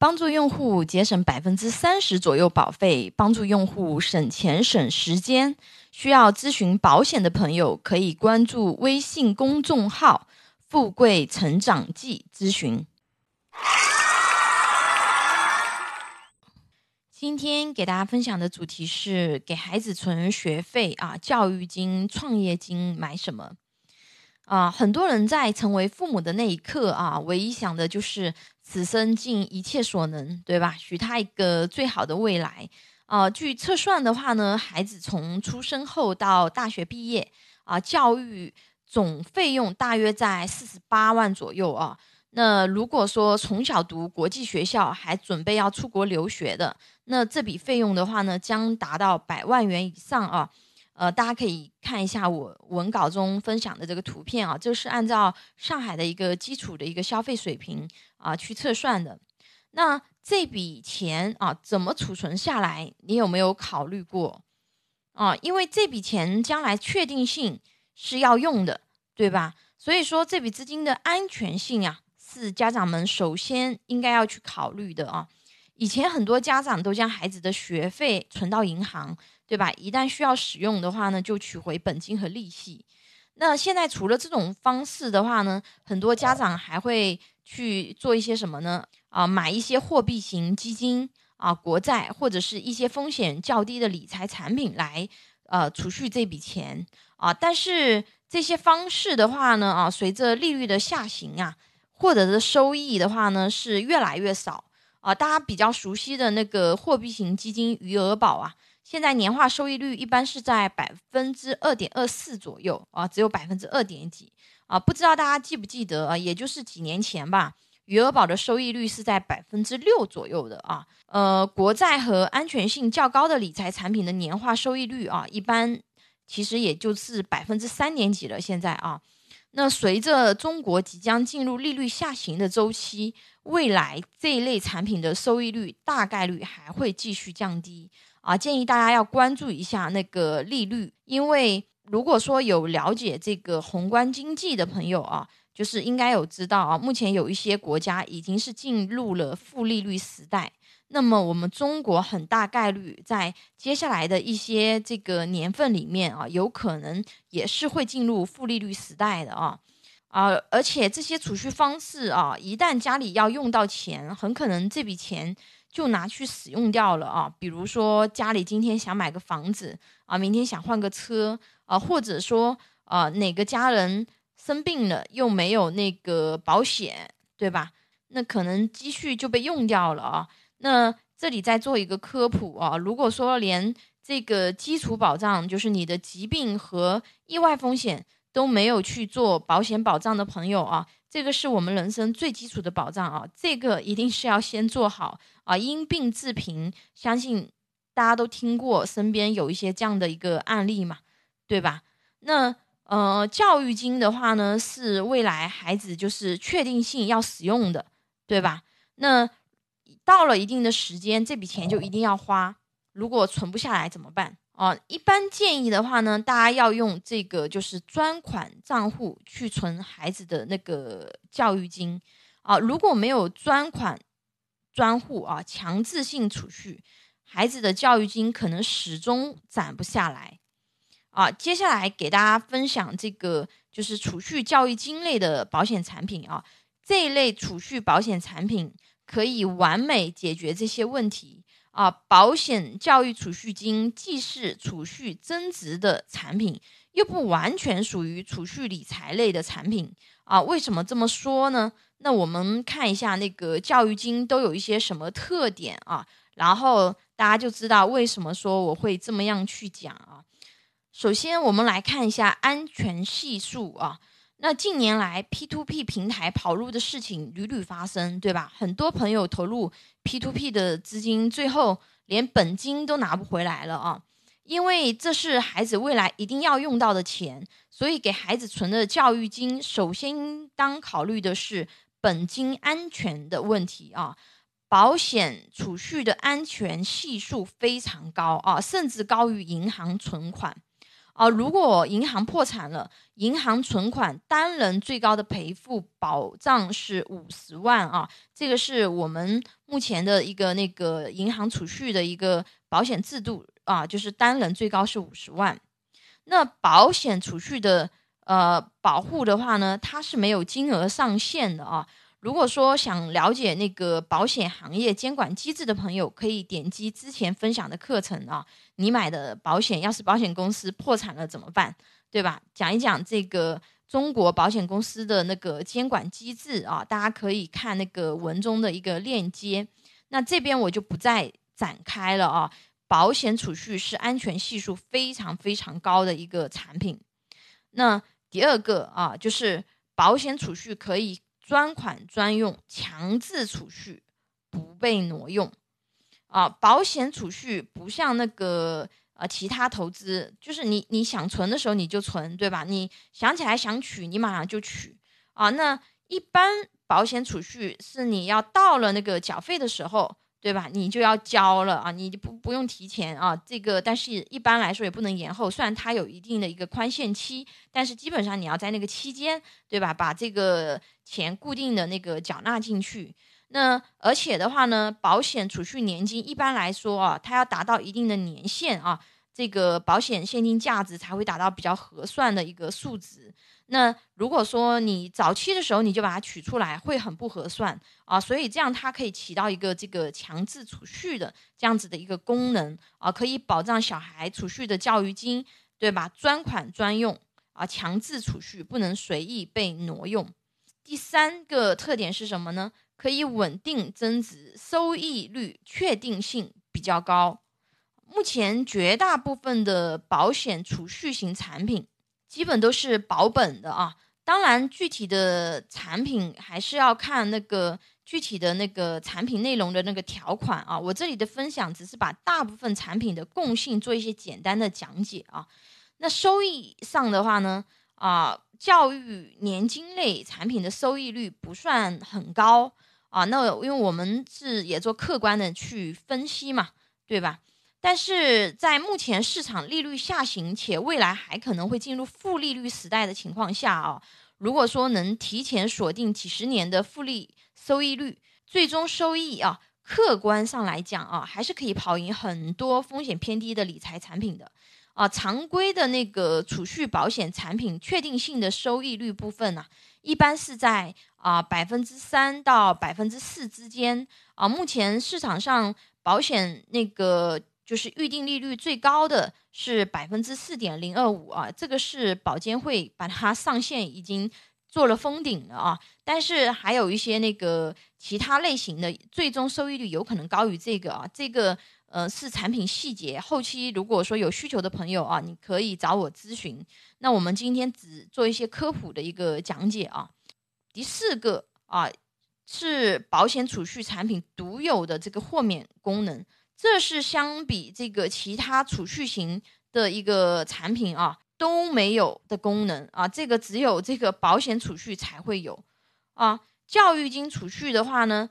帮助用户节省百分之三十左右保费，帮助用户省钱省时间。需要咨询保险的朋友，可以关注微信公众号“富贵成长记”咨询。今天给大家分享的主题是给孩子存学费啊，教育金、创业金买什么？啊，很多人在成为父母的那一刻啊，唯一想的就是此生尽一切所能，对吧？许他一个最好的未来。啊，据测算的话呢，孩子从出生后到大学毕业啊，教育总费用大约在四十八万左右啊。那如果说从小读国际学校，还准备要出国留学的，那这笔费用的话呢，将达到百万元以上啊。呃，大家可以看一下我文稿中分享的这个图片啊，这是按照上海的一个基础的一个消费水平啊去测算的。那这笔钱啊怎么储存下来？你有没有考虑过啊？因为这笔钱将来确定性是要用的，对吧？所以说这笔资金的安全性啊，是家长们首先应该要去考虑的啊。以前很多家长都将孩子的学费存到银行。对吧？一旦需要使用的话呢，就取回本金和利息。那现在除了这种方式的话呢，很多家长还会去做一些什么呢？啊，买一些货币型基金啊、国债或者是一些风险较低的理财产品来呃储蓄这笔钱啊。但是这些方式的话呢，啊，随着利率的下行啊，获得的收益的话呢是越来越少啊。大家比较熟悉的那个货币型基金余额宝啊。现在年化收益率一般是在百分之二点二四左右啊，只有百分之二点几啊，不知道大家记不记得啊？也就是几年前吧，余额宝的收益率是在百分之六左右的啊。呃，国债和安全性较高的理财产品的年化收益率啊，一般其实也就是百分之三点几了。现在啊，那随着中国即将进入利率下行的周期，未来这一类产品的收益率大概率还会继续降低。啊，建议大家要关注一下那个利率，因为如果说有了解这个宏观经济的朋友啊，就是应该有知道啊，目前有一些国家已经是进入了负利率时代，那么我们中国很大概率在接下来的一些这个年份里面啊，有可能也是会进入负利率时代的啊，啊，而且这些储蓄方式啊，一旦家里要用到钱，很可能这笔钱。就拿去使用掉了啊，比如说家里今天想买个房子啊，明天想换个车啊，或者说啊哪个家人生病了又没有那个保险，对吧？那可能积蓄就被用掉了啊。那这里再做一个科普啊，如果说连这个基础保障，就是你的疾病和意外风险都没有去做保险保障的朋友啊。这个是我们人生最基础的保障啊，这个一定是要先做好啊。因病致贫，相信大家都听过，身边有一些这样的一个案例嘛，对吧？那呃，教育金的话呢，是未来孩子就是确定性要使用的，对吧？那到了一定的时间，这笔钱就一定要花，如果存不下来怎么办？哦，一般建议的话呢，大家要用这个就是专款账户去存孩子的那个教育金啊。如果没有专款专户啊，强制性储蓄，孩子的教育金可能始终攒不下来啊。接下来给大家分享这个就是储蓄教育金类的保险产品啊，这一类储蓄保险产品可以完美解决这些问题。啊，保险教育储蓄金既是储蓄增值的产品，又不完全属于储蓄理财类的产品啊。为什么这么说呢？那我们看一下那个教育金都有一些什么特点啊，然后大家就知道为什么说我会这么样去讲啊。首先，我们来看一下安全系数啊。那近年来，P to P 平台跑路的事情屡屡发生，对吧？很多朋友投入 P to P 的资金，最后连本金都拿不回来了啊！因为这是孩子未来一定要用到的钱，所以给孩子存的教育金，首先应当考虑的是本金安全的问题啊。保险储蓄的安全系数非常高啊，甚至高于银行存款。啊，如果银行破产了，银行存款单人最高的赔付保障是五十万啊，这个是我们目前的一个那个银行储蓄的一个保险制度啊，就是单人最高是五十万。那保险储蓄的呃保护的话呢，它是没有金额上限的啊。如果说想了解那个保险行业监管机制的朋友，可以点击之前分享的课程啊。你买的保险要是保险公司破产了怎么办？对吧？讲一讲这个中国保险公司的那个监管机制啊，大家可以看那个文中的一个链接。那这边我就不再展开了啊。保险储蓄是安全系数非常非常高的一个产品。那第二个啊，就是保险储蓄可以。专款专用，强制储蓄，不被挪用，啊，保险储蓄不像那个呃其他投资，就是你你想存的时候你就存，对吧？你想起来想取，你马上就取，啊，那一般保险储蓄是你要到了那个缴费的时候。对吧？你就要交了啊，你不不用提前啊。这个，但是一般来说也不能延后。虽然它有一定的一个宽限期，但是基本上你要在那个期间，对吧？把这个钱固定的那个缴纳进去。那而且的话呢，保险储蓄年金一般来说啊，它要达到一定的年限啊，这个保险现金价值才会达到比较合算的一个数值。那如果说你早期的时候你就把它取出来，会很不合算啊，所以这样它可以起到一个这个强制储蓄的这样子的一个功能啊，可以保障小孩储蓄的教育金，对吧？专款专用啊，强制储蓄不能随意被挪用。第三个特点是什么呢？可以稳定增值，收益率确定性比较高。目前绝大部分的保险储蓄型产品。基本都是保本的啊，当然具体的产品还是要看那个具体的那个产品内容的那个条款啊。我这里的分享只是把大部分产品的共性做一些简单的讲解啊。那收益上的话呢，啊，教育年金类产品的收益率不算很高啊。那因为我们是也做客观的去分析嘛，对吧？但是在目前市场利率下行且未来还可能会进入负利率时代的情况下啊，如果说能提前锁定几十年的复利收益率，最终收益啊，客观上来讲啊，还是可以跑赢很多风险偏低的理财产品的啊。常规的那个储蓄保险产品确定性的收益率部分呢，一般是在啊百分之三到百分之四之间啊。目前市场上保险那个。就是预定利率最高的是百分之四点零二五啊，这个是保监会把它上限已经做了封顶了啊。但是还有一些那个其他类型的，最终收益率有可能高于这个啊。这个呃是产品细节，后期如果说有需求的朋友啊，你可以找我咨询。那我们今天只做一些科普的一个讲解啊。第四个啊是保险储蓄产品独有的这个豁免功能。这是相比这个其他储蓄型的一个产品啊都没有的功能啊，这个只有这个保险储蓄才会有啊。教育金储蓄的话呢，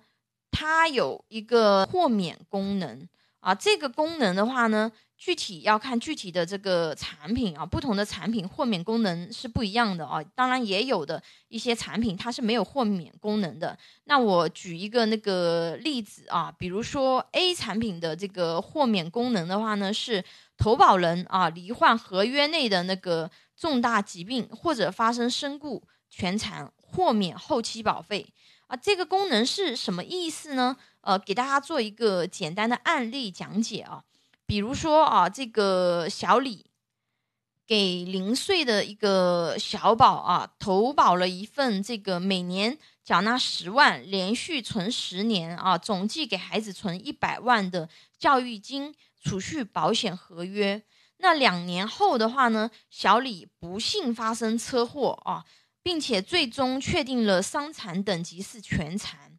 它有一个豁免功能啊，这个功能的话呢。具体要看具体的这个产品啊，不同的产品豁免功能是不一样的啊。当然也有的一些产品它是没有豁免功能的。那我举一个那个例子啊，比如说 A 产品的这个豁免功能的话呢，是投保人啊罹患合约内的那个重大疾病或者发生身故全残，豁免后期保费啊。这个功能是什么意思呢？呃，给大家做一个简单的案例讲解啊。比如说啊，这个小李给零岁的一个小宝啊投保了一份这个每年缴纳十万，连续存十年啊，总计给孩子存一百万的教育金储蓄保险合约。那两年后的话呢，小李不幸发生车祸啊，并且最终确定了伤残等级是全残。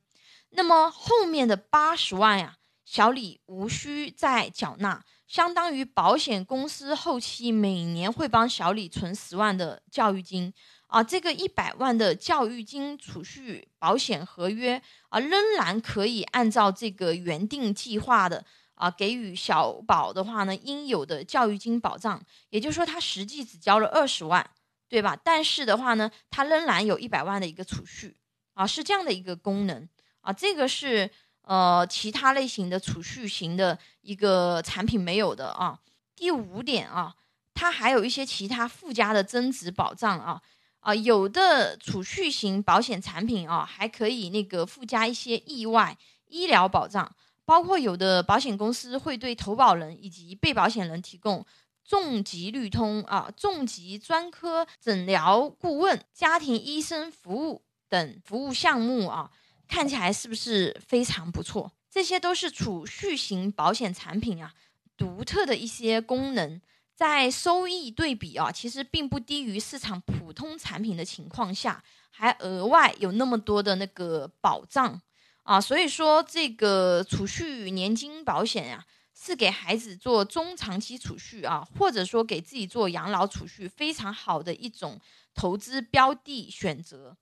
那么后面的八十万呀？小李无需再缴纳，相当于保险公司后期每年会帮小李存十万的教育金啊，这个一百万的教育金储蓄保险合约啊，仍然可以按照这个原定计划的啊，给予小宝的话呢，应有的教育金保障，也就是说，他实际只交了二十万，对吧？但是的话呢，他仍然有一百万的一个储蓄啊，是这样的一个功能啊。这个是呃其他类型的储蓄型的一个产品没有的啊。第五点啊，它还有一些其他附加的增值保障啊啊，有的储蓄型保险产品啊，还可以那个附加一些意外医疗保障。包括有的保险公司会对投保人以及被保险人提供重疾绿通啊、重疾专科诊疗顾问、家庭医生服务等服务项目啊，看起来是不是非常不错？这些都是储蓄型保险产品啊独特的一些功能，在收益对比啊，其实并不低于市场普通产品的情况下，还额外有那么多的那个保障。啊，所以说这个储蓄年金保险呀，是给孩子做中长期储蓄啊，或者说给自己做养老储蓄非常好的一种投资标的选择。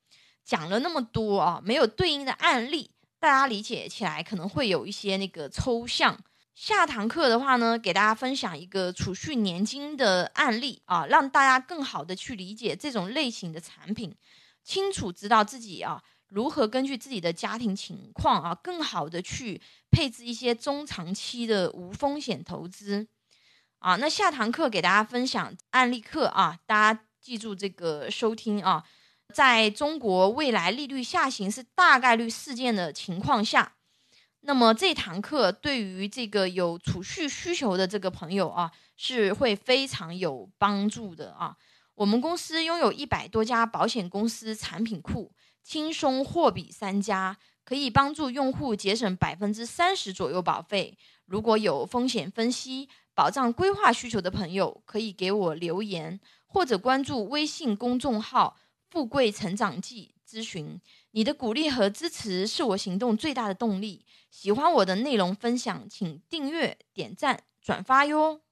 讲了那么多啊，没有对应的案例，大家理解起来可能会有一些那个抽象。下堂课的话呢，给大家分享一个储蓄年金的案例啊，让大家更好的去理解这种类型的产品，清楚知道自己啊。如何根据自己的家庭情况啊，更好的去配置一些中长期的无风险投资啊？那下堂课给大家分享案例课啊，大家记住这个收听啊。在中国未来利率下行是大概率事件的情况下，那么这堂课对于这个有储蓄需求的这个朋友啊，是会非常有帮助的啊。我们公司拥有一百多家保险公司产品库。轻松货比三家，可以帮助用户节省百分之三十左右保费。如果有风险分析、保障规划需求的朋友，可以给我留言或者关注微信公众号“富贵成长记”咨询。你的鼓励和支持是我行动最大的动力。喜欢我的内容分享，请订阅、点赞、转发哟。